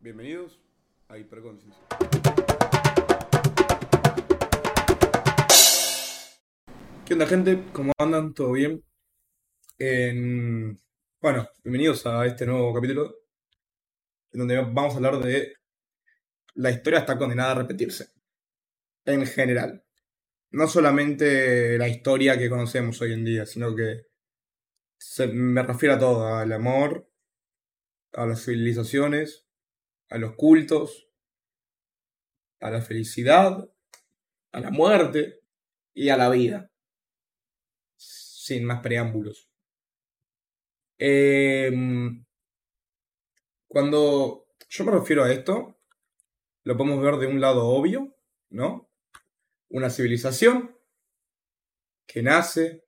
Bienvenidos a Hiperconciencia. ¿Qué onda gente? ¿Cómo andan? ¿Todo bien? En- Bueno, bienvenidos a este nuevo capítulo en donde vamos a hablar de la historia está condenada a repetirse. En general. No solamente la historia que conocemos hoy en día, sino que se- me refiero a todo, al amor, a las civilizaciones, a los cultos, a la felicidad, a la muerte y a la vida. Sin más preámbulos. Em, cuando yo me refiero a esto, lo podemos ver de un lado obvio, ¿no? Una civilización que nace,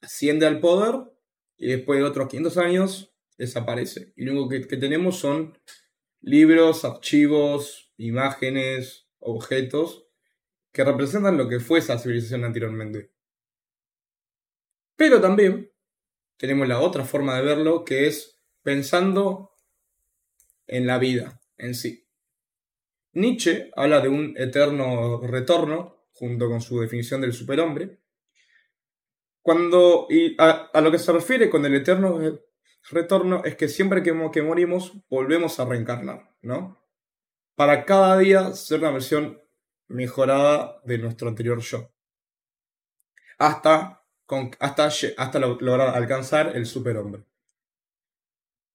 asciende al poder y después de otros 500 años desaparece. Y lo único que, que tenemos son libros, archivos, imágenes, objetos que representan lo que fue esa civilización anteriormente. Pero también tenemos la otra forma de verlo que es pensando en la vida en sí. Nietzsche habla de un eterno retorno, junto con su definición del superhombre. Cuando, y a, a lo que se refiere con el eterno retorno es que siempre que, que morimos volvemos a reencarnar, ¿no? Para cada día ser una versión mejorada de nuestro anterior yo. Hasta, con, hasta, hasta lo- lograr alcanzar el superhombre.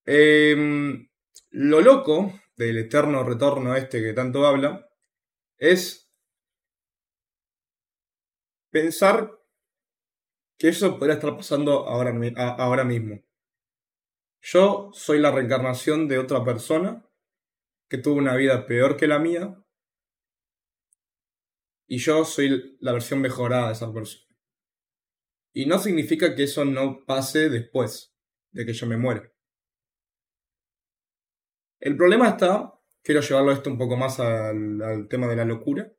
Em, lo loco del eterno retorno este que tanto habla es pensar que eso podría estar pasando ahora, ahora mismo. Yo soy la reencarnación de otra persona que tuvo una vida peor que la mía y yo soy la versión mejorada de esa persona. Y no significa que eso no pase después de que yo me muera. El problema está, quiero llevarlo esto un poco más al, tema de la locura.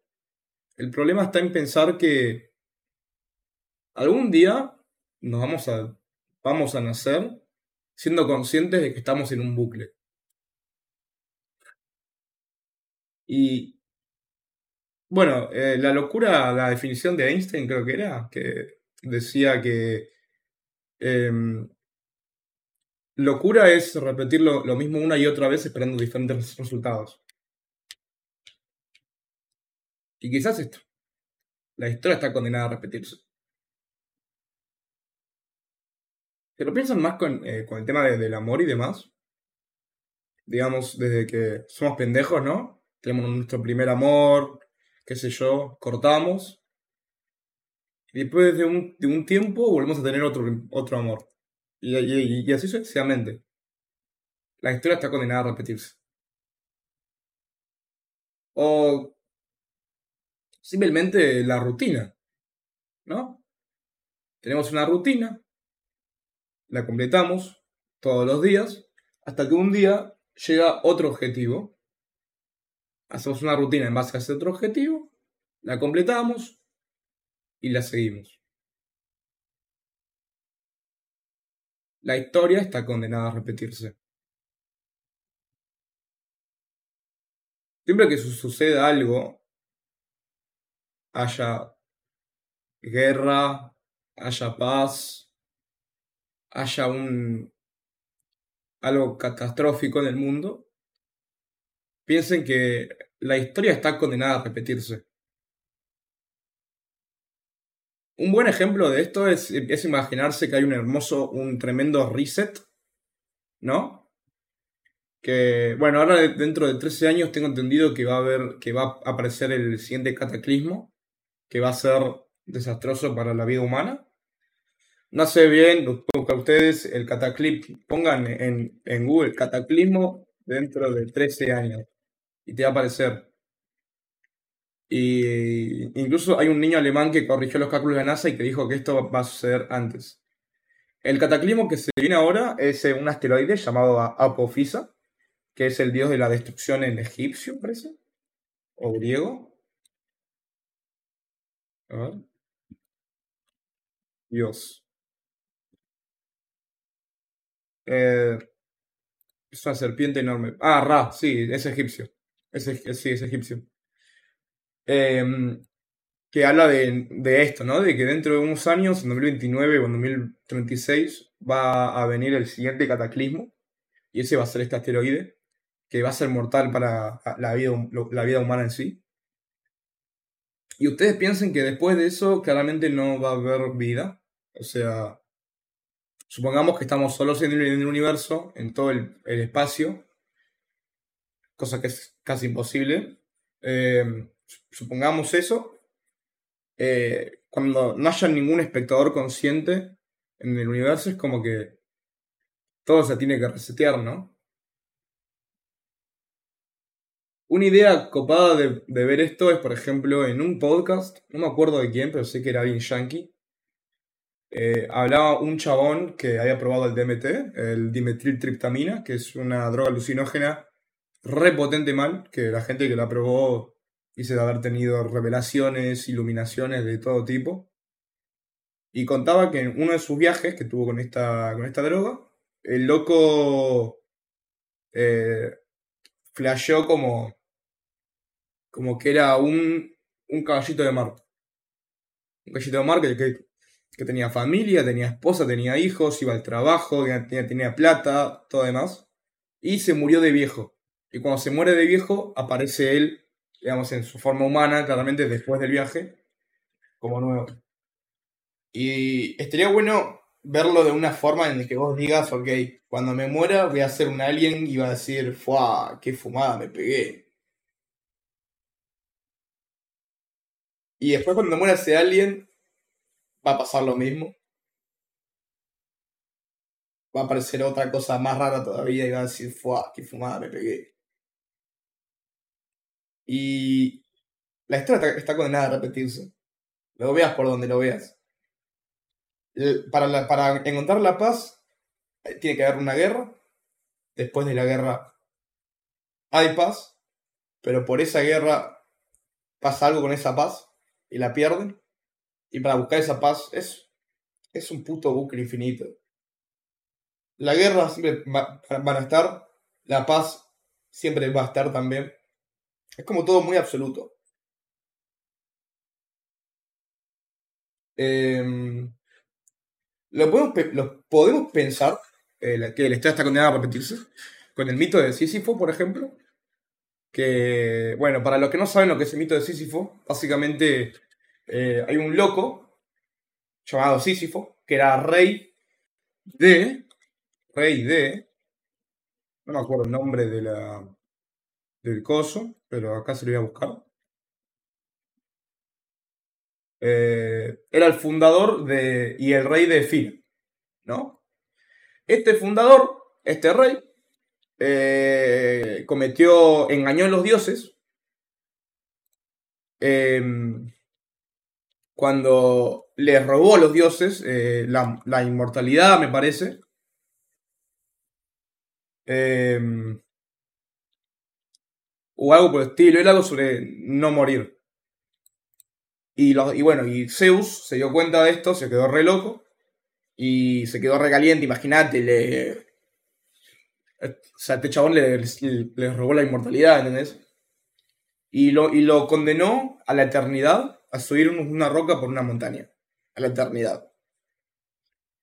El problema está en pensar que algún día nos vamos a, vamos a nacer siendo conscientes de que estamos en un bucle. Y bueno, eh, la locura, la definición de Einstein creo que era, que decía que em, locura es repetir lo, lo mismo una y otra vez esperando diferentes resultados. Y quizás esto, la historia está condenada a repetirse. Pero piensan más con, eh, con el tema de- del amor y demás. Digamos, desde que somos pendejos, ¿no? Tenemos nuestro primer amor, qué sé yo, cortamos. Después de un, de un tiempo volvemos a tener otro, otro amor. Y, y- y así sucesivamente. La historia está condenada a repetirse. O simplemente la rutina, ¿no? Tenemos una rutina, la completamos todos los días, hasta que un día llega otro objetivo. Hacemos una rutina en base a ese otro objetivo, la completamos y la seguimos. La historia está condenada a repetirse. Siempre que su- suceda algo, haya guerra, haya paz, haya un algo catastrófico en el mundo, piensen que la historia está condenada a repetirse. Un buen ejemplo de esto es, es imaginarse que hay un hermoso, un tremendo reset, ¿no? Que, bueno, ahora de- dentro de 13 años tengo entendido que va a haber, que va a aparecer el siguiente cataclismo, que va a ser desastroso para la vida humana. No sé bien, ustedes el cataclismo, pongan en, en Google cataclismo dentro de 13 años y te va a aparecer. Y incluso hay un niño alemán que corrigió los cálculos de NASA y que dijo que esto va a suceder antes. El cataclismo que se viene ahora es eh, un asteroide llamado A- Apofisa, que es el dios de la destrucción en egipcio, parece, o griego. A ver. Dios. Eh, Es una serpiente enorme. Ah, Ra, sí, es egipcio. Sí, es egipcio. Em, que habla de, de, esto, ¿no? De que dentro de unos años, en 2029 o en 2036, va a venir el siguiente cataclismo. Y ese va a ser este asteroide, que va a ser mortal para la vida, la vida humana en sí. Y ustedes piensen que después de eso claramente no va a haber vida. O sea, supongamos que estamos solos en el, universo, en todo el, espacio, cosa que es casi imposible. Eh, supongamos eso. Eh, cuando no haya ningún espectador consciente en el universo, es como que todo se tiene que resetear, ¿no? Una idea copada de, ver esto es, por ejemplo, en un podcast, no me acuerdo de quién, pero sé que era bien yankee. Eh, hablaba un chabón que había probado el DMT, el dimetiltriptamina, que es una droga alucinógena repotente mal, que la gente que la probó dice de haber tenido revelaciones, iluminaciones de todo tipo. Y contaba que en uno de sus viajes que tuvo con esta, con esta droga, el loco eh, flasheó como como que era un, un caballito de mar. Un caballito de mar que, que, tenía familia, tenía esposa, tenía hijos, iba al trabajo, tenía, tenía plata, todo demás. Y se murió de viejo. Y cuando se muere de viejo, aparece él, digamos, en su forma humana, claramente después del viaje, como nuevo. Y estaría bueno verlo de una forma en la que vos digas, ok, cuando me muera voy a ser un alien y va a decir, ¡fuah! ¡Qué fumada me pegué! Y después cuando muera ese alien, va a pasar lo mismo. Va a aparecer otra cosa más rara todavía y va a decir, ¡fuah! ¡Qué fumada me pegué! Y la historia está, condenada a repetirse. Lo veas por donde lo veas. Para, para encontrar la paz, tiene que haber una guerra. Después de la guerra hay paz. Pero por esa guerra pasa algo con esa paz y la pierden. Y para buscar esa paz es, es un puto bucle infinito. La guerra siempre va, a estar, la paz siempre va a estar también. Es como todo muy absoluto. Em, lo, podemos, podemos pensar, eh, que la historia está condenada a repetirse, con el mito de Sísifo, por ejemplo, que, bueno, para los que no saben lo que es el mito de Sísifo, básicamente eh, hay un loco llamado Sísifo, que era rey de, rey de, no me acuerdo el nombre de la, del coso, pero acá se lo voy a buscar. Eh, era el fundador de, y el rey de Fil, ¿no? Este fundador, este rey, eh, cometió, engañó a los dioses. Cuando le robó a los dioses eh, la, inmortalidad, me parece. Em, o algo por el estilo, era algo sobre no morir. Y, y bueno, y Zeus se dio cuenta de esto, se quedó re loco y se quedó re caliente, imagínate, le, o sea, este chabón le, robó la inmortalidad, ¿entendés? Y lo, y lo condenó a la eternidad a subir una roca por una montaña. A la eternidad.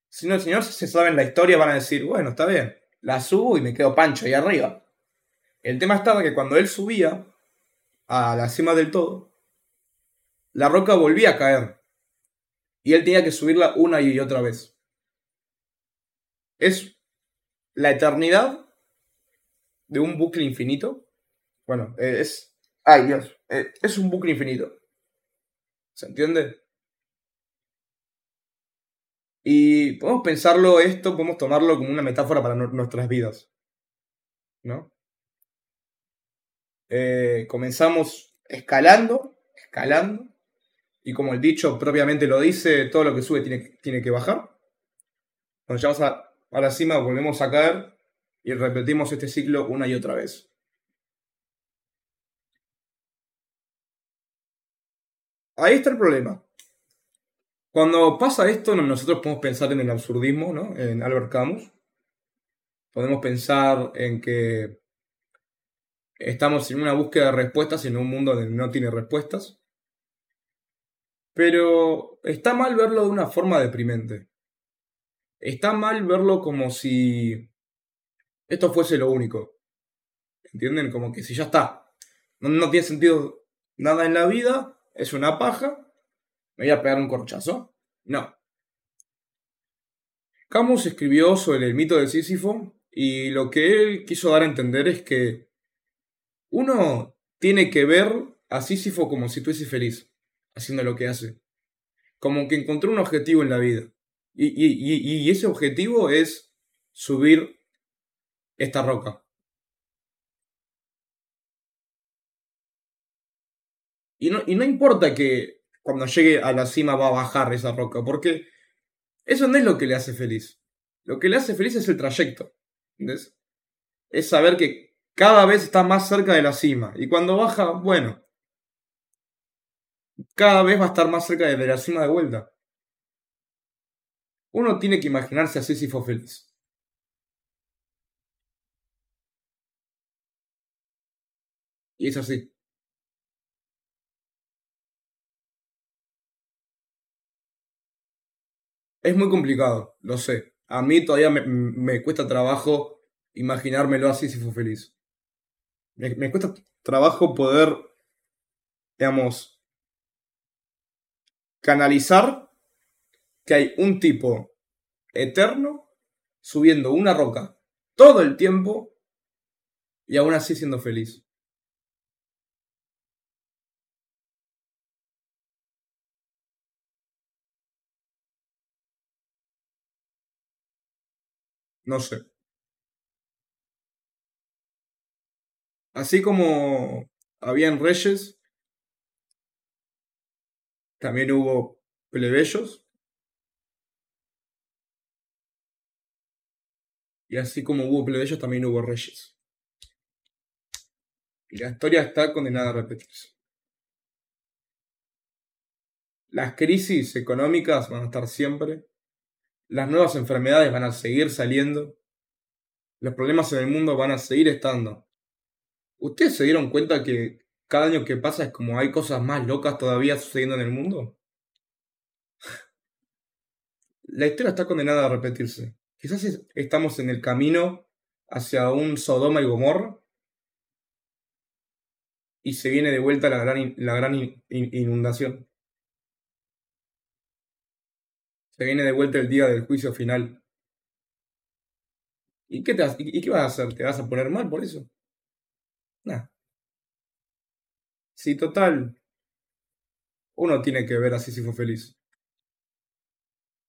Si no, señor se saben la historia, van a decir, bueno, está bien, la subo y me quedo pancho ahí arriba. El tema estaba que cuando él subía a la cima del todo, la roca volvía a caer. Y él tenía que subirla una y otra vez. Es la eternidad de un bucle infinito. Bueno, es. Ay, Dios. Eh, es un bucle infinito. ¿Se entiende? Y podemos pensarlo esto, podemos tomarlo como una metáfora para nuestras vidas. ¿No? Eh, comenzamos escalando, escalando, y como el dicho propiamente lo dice, todo lo que sube tiene, tiene que bajar. Cuando llegamos a, a la cima volvemos a caer y repetimos este ciclo una y otra vez. Ahí está el problema. Cuando pasa esto, nosotros podemos pensar en el absurdismo, ¿no? En Albert Camus. Podemos pensar en que estamos en una búsqueda de respuestas en un mundo donde no tiene respuestas. Pero está mal verlo de una forma deprimente. Está mal verlo como si esto fuese lo único. ¿Entienden? Como que si ya está. No, tiene sentido nada en la vida. Es una paja. Me voy a pegar un corchazo. No. Camus escribió sobre el mito de Sísifo y lo que él quiso dar a entender es que uno tiene que ver a Sísifo como si estuviese feliz, haciendo lo que hace. Como que encontró un objetivo en la vida. Y, ese objetivo es subir esta roca. Y no, y no importa que cuando llegue a la cima va a bajar esa roca, porque eso no es lo que le hace feliz. Lo que le hace feliz es el trayecto. Es saber que cada vez está más cerca de la cima. Y cuando baja, bueno, cada vez va a estar más cerca de la cima de vuelta. Uno tiene que imaginarse así si fue feliz. Y es así. Es muy complicado, lo sé. A mí todavía me, me cuesta trabajo imaginármelo así si fue feliz me, cuesta trabajo poder, digamos, canalizar que hay un tipo eterno subiendo una roca todo el tiempo y aún así siendo feliz. No sé. Así como habían reyes, también hubo plebeyos. Y así como hubo plebeyos, también hubo reyes. Y la historia está condenada a repetirse. Las crisis económicas van a estar siempre. Las nuevas enfermedades van a seguir saliendo. Los problemas en el mundo van a seguir estando. ¿Ustedes se dieron cuenta que cada año que pasa es como hay cosas más locas todavía sucediendo en el mundo? La historia está condenada a repetirse. Quizás estamos en el camino hacia un Sodoma y Gomorra y se viene de vuelta la gran, la gran inundación. Se viene de vuelta el día del juicio final. ¿Y qué, te, y qué vas a hacer? ¿Te vas a poner mal por eso? Nah. Sí, total. Uno tiene que ver así si fue feliz.